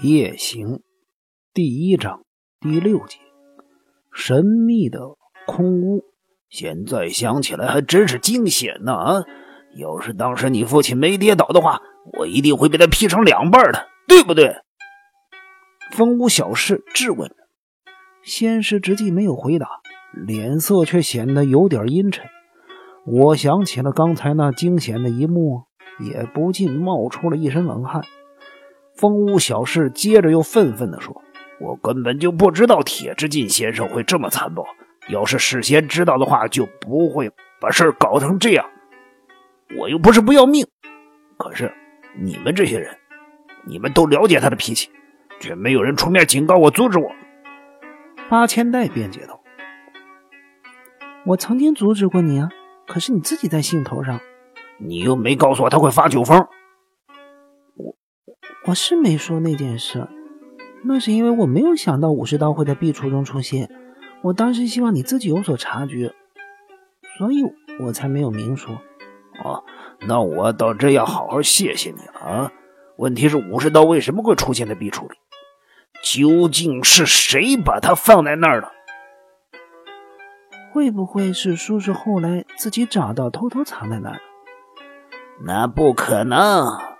夜行第一章第六节，神秘的空屋。现在想起来还真是惊险呢！啊，要是当时你父亲没跌倒的话，我一定会被他劈成两半的，对不对？风屋小士质问着。仙师直寂没有回答，脸色却显得有点阴沉。我想起了刚才那惊险的一幕，也不禁冒出了一身冷汗。风屋小事接着又愤愤地说：“我根本就不知道铁之进先生会这么残暴。要是事先知道的话，就不会把事搞成这样。我又不是不要命。可是你们这些人，你们都了解他的脾气，却没有人出面警告我、阻止我。”八千代辩解道：“我曾经阻止过你啊，可是你自己在兴头上，你又没告诉我他会发酒疯。”我是没说那件事，那是因为我没有想到武士刀会在壁橱中出现。我当时希望你自己有所察觉，所以我才没有明说。哦，那我倒真要好好谢谢你了啊！问题是武士刀为什么会出现在壁橱里？究竟是谁把它放在那儿的？会不会是叔叔后来自己找到，偷偷藏在那儿？那不可能。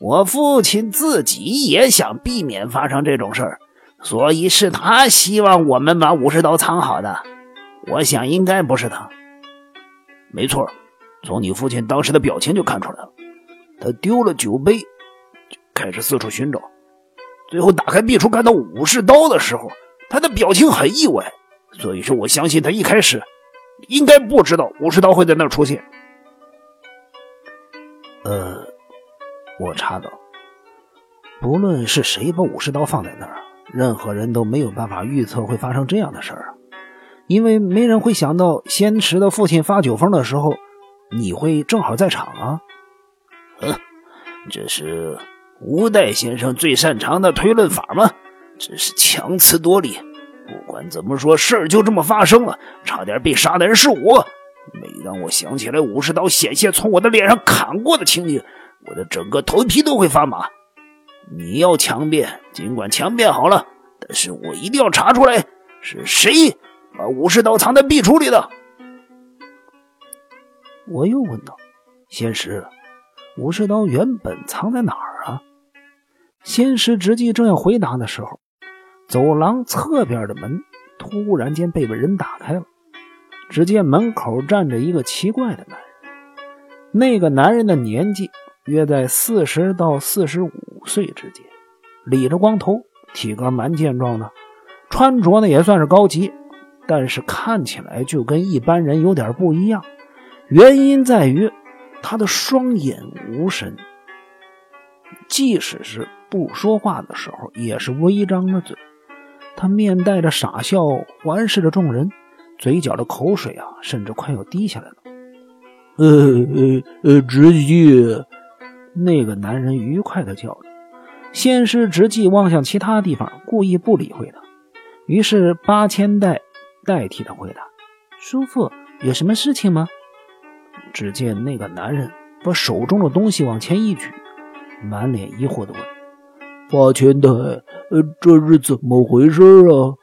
我父亲自己也想避免发生这种事儿，所以是他希望我们把武士刀藏好的。我想应该不是他。没错，从你父亲当时的表情就看出来了。他丢了酒杯，就开始四处寻找，最后打开壁橱看到武士刀的时候，他的表情很意外。所以说，我相信他一开始应该不知道武士刀会在那儿出现。呃。我查到，不论是谁把武士刀放在那儿，任何人都没有办法预测会发生这样的事儿，因为没人会想到仙池的父亲发酒疯的时候，你会正好在场啊。哼，这是吴代先生最擅长的推论法吗？真是强词夺理。不管怎么说，事儿就这么发生了，差点被杀的人是我。每当我想起来武士刀险些从我的脸上砍过的情景，我的整个头皮都会发麻。你要强辩，尽管强辩好了，但是我一定要查出来是谁把武士刀藏在壁橱里的。我又问道：“仙师，武士刀原本藏在哪儿啊？”仙师直计正要回答的时候，走廊侧边的门突然间被人打开了。只见门口站着一个奇怪的男人，那个男人的年纪。约在四十到四十五岁之间，理着光头，体格蛮健壮的，穿着呢也算是高级，但是看起来就跟一般人有点不一样。原因在于他的双眼无神，即使是不说话的时候，也是微张着嘴。他面带着傻笑，环视着众人，嘴角的口水啊，甚至快要滴下来了。呃呃呃，直接。那个男人愉快地叫着，仙师直即望向其他地方，故意不理会他。于是八千代代替他回答：“叔父，有什么事情吗？”只见那个男人把手中的东西往前一举，满脸疑惑地问：“八千代，呃，这是怎么回事啊？”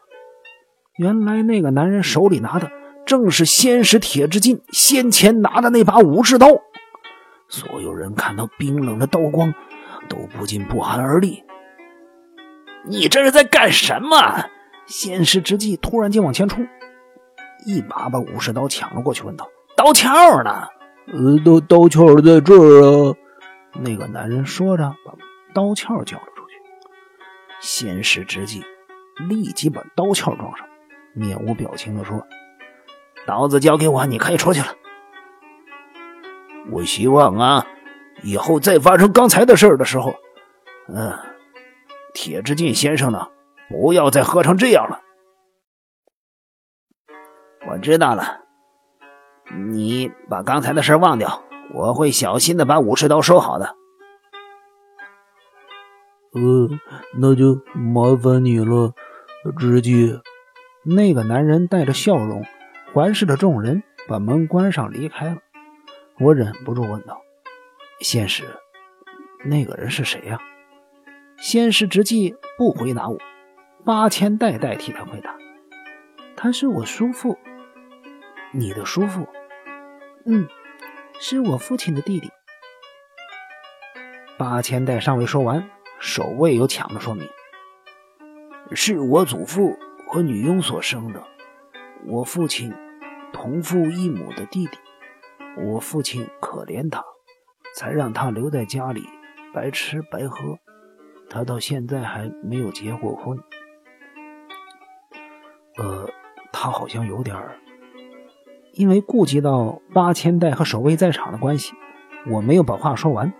原来那个男人手里拿的正是仙石铁之金先前拿的那把武士刀。所有人看到冰冷的刀光，都不禁不寒而栗。你这是在干什么？仙师之际突然间往前冲，一把把武士刀抢了过去，问道：“刀鞘呢？”“呃，刀刀鞘在这儿啊。”那个男人说着，把刀鞘交了出去。仙师之际立即把刀鞘装上，面无表情地说：“刀子交给我，你可以出去了。”我希望啊，以后再发生刚才的事儿的时候，嗯，铁之进先生呢，不要再喝成这样了。我知道了，你把刚才的事忘掉，我会小心的把武士刀收好的。呃，那就麻烦你了，直接。那个男人带着笑容环视着众人，把门关上离开了。我忍不住问道：“仙师，那个人是谁呀？”先师直纪不回答我，八千代代替他回答。他是我叔父。你的叔父？嗯，是我父亲的弟弟。八千代尚未说完，守卫又抢着说明：“是我祖父和女佣所生的，我父亲同父异母的弟弟。我父亲可怜他，才让他留在家里白吃白喝。他到现在还没有结过婚。呃，他好像有点儿……因为顾及到八千代和守卫在场的关系，我没有把话说完。”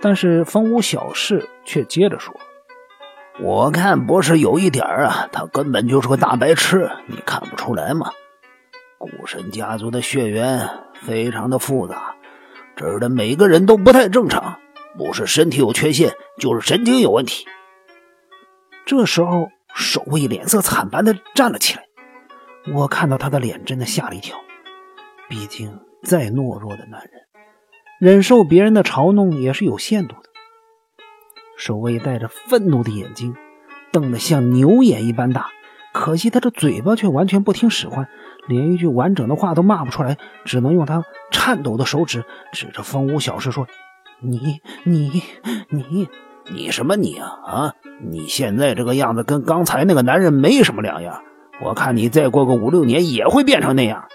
但是风屋小事却接着说：“我看不是有一点儿啊，他根本就是个大白痴，你看不出来吗？古神家族的血缘非常的复杂，这儿的每个人都不太正常，不是身体有缺陷，就是神经有问题。”这时候，守卫脸色惨白的站了起来，我看到他的脸真的吓了一跳。毕竟，再懦弱的男人。忍受别人的嘲弄也是有限度的。守卫带着愤怒的眼睛，瞪得像牛眼一般大，可惜他的嘴巴却完全不听使唤，连一句完整的话都骂不出来，只能用他颤抖的手指指着风屋小事说：“你、你、你、你什么你啊？啊！你现在这个样子跟刚才那个男人没什么两样，我看你再过个五六年也会变成那样。”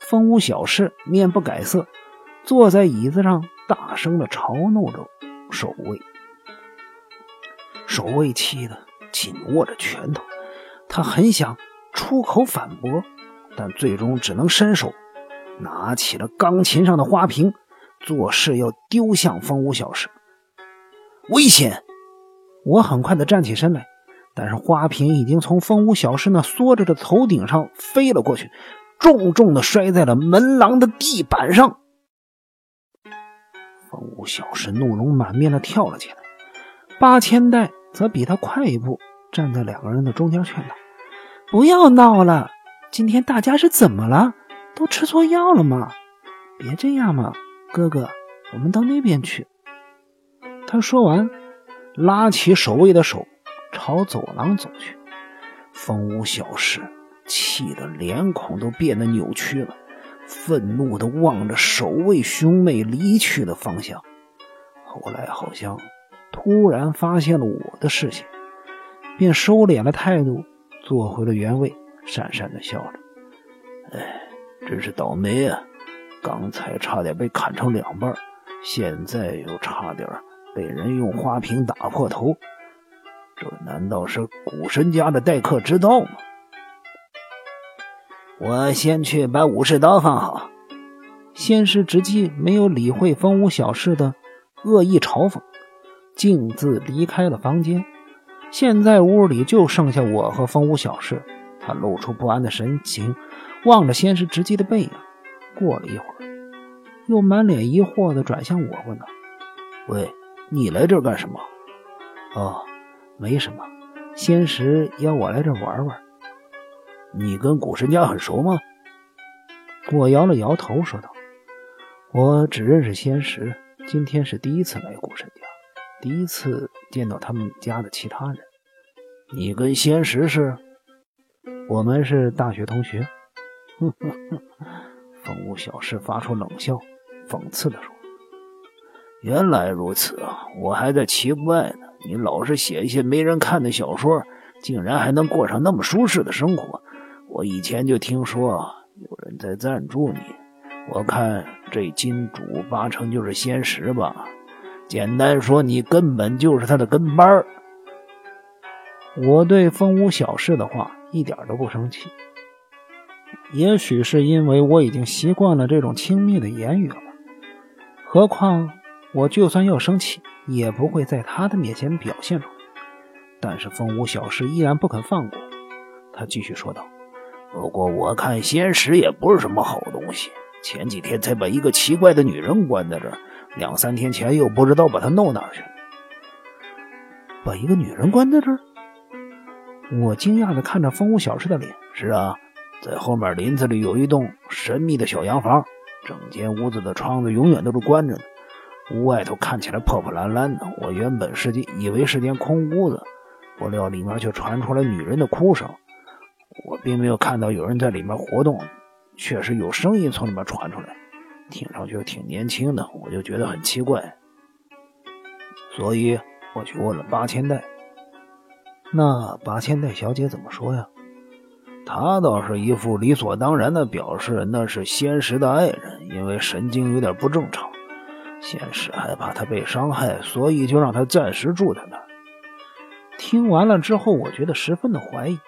风屋小事面不改色。坐在椅子上，大声的嘲弄着守卫。守卫气得紧握着拳头，他很想出口反驳，但最终只能伸手拿起了钢琴上的花瓶，做事要丢向风屋小事。危险！我很快的站起身来，但是花瓶已经从风屋小事那缩着的头顶上飞了过去，重重的摔在了门廊的地板上。风无小事怒容满面的跳了起来，八千代则比他快一步，站在两个人的中间劝道：“不要闹了，今天大家是怎么了？都吃错药了吗？别这样嘛，哥哥，我们到那边去。”他说完，拉起守卫的手，朝走廊走去。风无小事气得脸孔都变得扭曲了。愤怒的望着守卫兄妹离去的方向，后来好像突然发现了我的视线，便收敛了态度，坐回了原位，讪讪的笑着：“哎，真是倒霉啊！刚才差点被砍成两半，现在又差点被人用花瓶打破头，这难道是古神家的待客之道吗？”我先去把武士刀放好。仙师直击没有理会风屋小事的恶意嘲讽，径自离开了房间。现在屋里就剩下我和风屋小事。他露出不安的神情，望着仙石直击的背影。过了一会儿，又满脸疑惑地转向我，问道：“喂，你来这儿干什么？”“哦，没什么。仙石邀我来这玩玩。”你跟古神家很熟吗？我摇了摇头，说道：“我只认识仙石，今天是第一次来古神家，第一次见到他们家的其他人。你跟仙石是？我们是大学同学。”哼哼哼！风屋小事发出冷笑，讽刺地说：“原来如此啊！我还在奇怪呢，你老是写一些没人看的小说，竟然还能过上那么舒适的生活。”我以前就听说有人在赞助你，我看这金主八成就是仙石吧。简单说，你根本就是他的跟班儿我对风屋小事的话一点都不生气，也许是因为我已经习惯了这种轻蔑的言语了吧。何况我就算要生气，也不会在他的面前表现出来。但是风屋小事依然不肯放过，他继续说道。不过我看仙石也不是什么好东西，前几天才把一个奇怪的女人关在这儿，两三天前又不知道把她弄哪儿去了。把一个女人关在这儿？我惊讶的看着风屋小事的脸。是啊，在后面林子里有一栋神秘的小洋房，整间屋子的窗子永远都是关着的。屋外头看起来破破烂烂的，我原本是以为是间空屋子，不料里面却传出来女人的哭声。我并没有看到有人在里面活动，确实有声音从里面传出来，听上去挺年轻的，我就觉得很奇怪，所以我去问了八千代。那八千代小姐怎么说呀？她倒是一副理所当然的表示，那是仙石的爱人，因为神经有点不正常，仙石害怕他被伤害，所以就让他暂时住在那儿。听完了之后，我觉得十分的怀疑。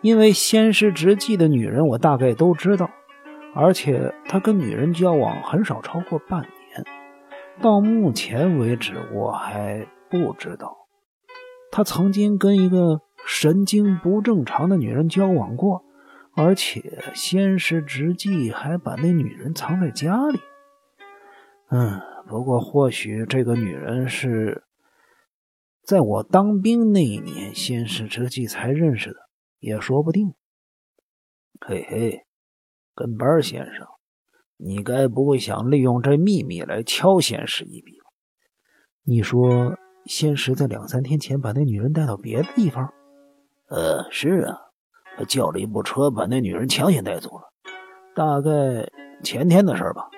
因为仙师直系的女人，我大概都知道，而且他跟女人交往很少超过半年。到目前为止，我还不知道他曾经跟一个神经不正常的女人交往过，而且仙师直系还把那女人藏在家里。嗯，不过或许这个女人是在我当兵那一年，仙师直系才认识的。也说不定。嘿嘿，跟班先生，你该不会想利用这秘密来敲仙石一笔吧？你说先是在两三天前把那女人带到别的地方？呃，是啊，他叫了一部车把那女人强行带走了，大概前天的事吧。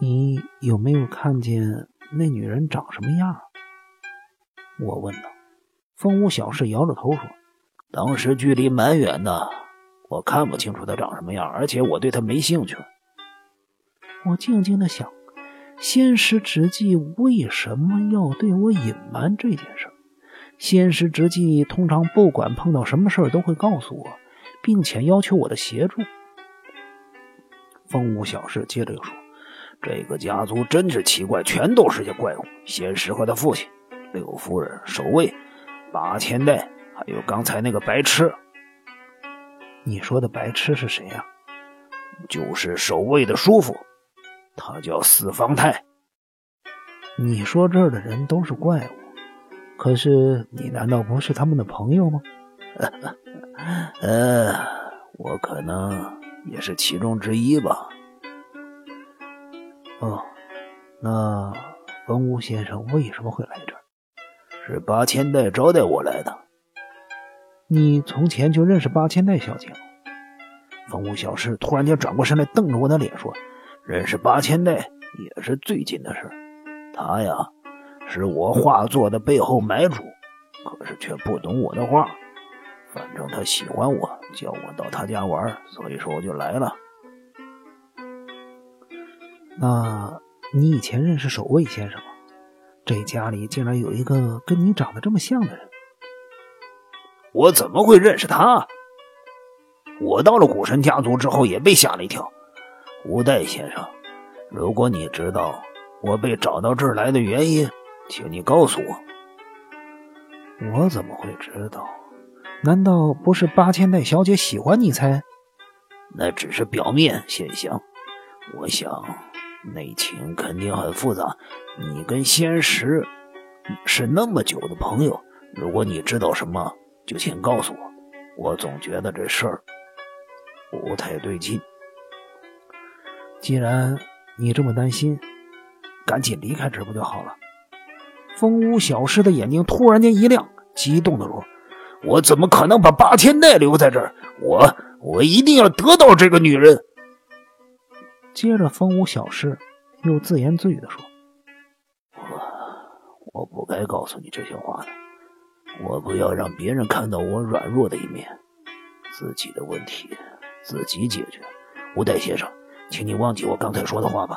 你有没有看见那女人长什么样？我问道。风无小事摇着头说。当时距离蛮远的，我看不清楚她长什么样，而且我对她没兴趣。我静静的想，仙师直纪为什么要对我隐瞒这件事？仙师直纪通常不管碰到什么事都会告诉我，并且要求我的协助。风无小事接着又说：“这个家族真是奇怪，全都是些怪物。仙师和他父亲，六夫人，守卫，八千代。”还有刚才那个白痴，你说的白痴是谁呀？就是守卫的叔父，他叫四方太。你说这儿的人都是怪物，可是你难道不是他们的朋友吗？呃，我可能也是其中之一吧。哦，那风屋先生为什么会来这儿？是八千代招待我来的。你从前就认识八千代小姐吗？风屋小师突然间转过身来，瞪着我的脸说：“认识八千代也是最近的事。他呀，是我画作的背后买主，可是却不懂我的画。反正他喜欢我，叫我到他家玩，所以说我就来了。那你以前认识守卫先生吗？这家里竟然有一个跟你长得这么像的人。”我怎么会认识他？我到了古神家族之后也被吓了一跳。吴代先生，如果你知道我被找到这儿来的原因，请你告诉我。我怎么会知道？难道不是八千代小姐喜欢你才？那只是表面现象。我想内情肯定很复杂。你跟仙石是那么久的朋友，如果你知道什么？就请告诉我，我总觉得这事儿不太对劲。既然你这么担心，赶紧离开这不就好了？风屋小师的眼睛突然间一亮，激动的说：“我怎么可能把八千代留在这儿？我我一定要得到这个女人。”接着，风屋小师又自言自语的说：“我我不该告诉你这些话的。”我不要让别人看到我软弱的一面，自己的问题自己解决。吴代先生，请你忘记我刚才说的话吧。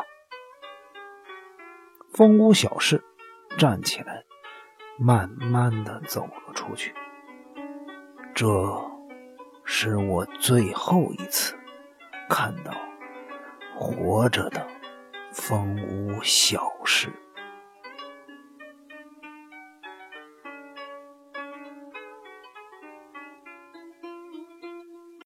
风屋小事站起来，慢慢的走了出去。这是我最后一次看到活着的风屋小事。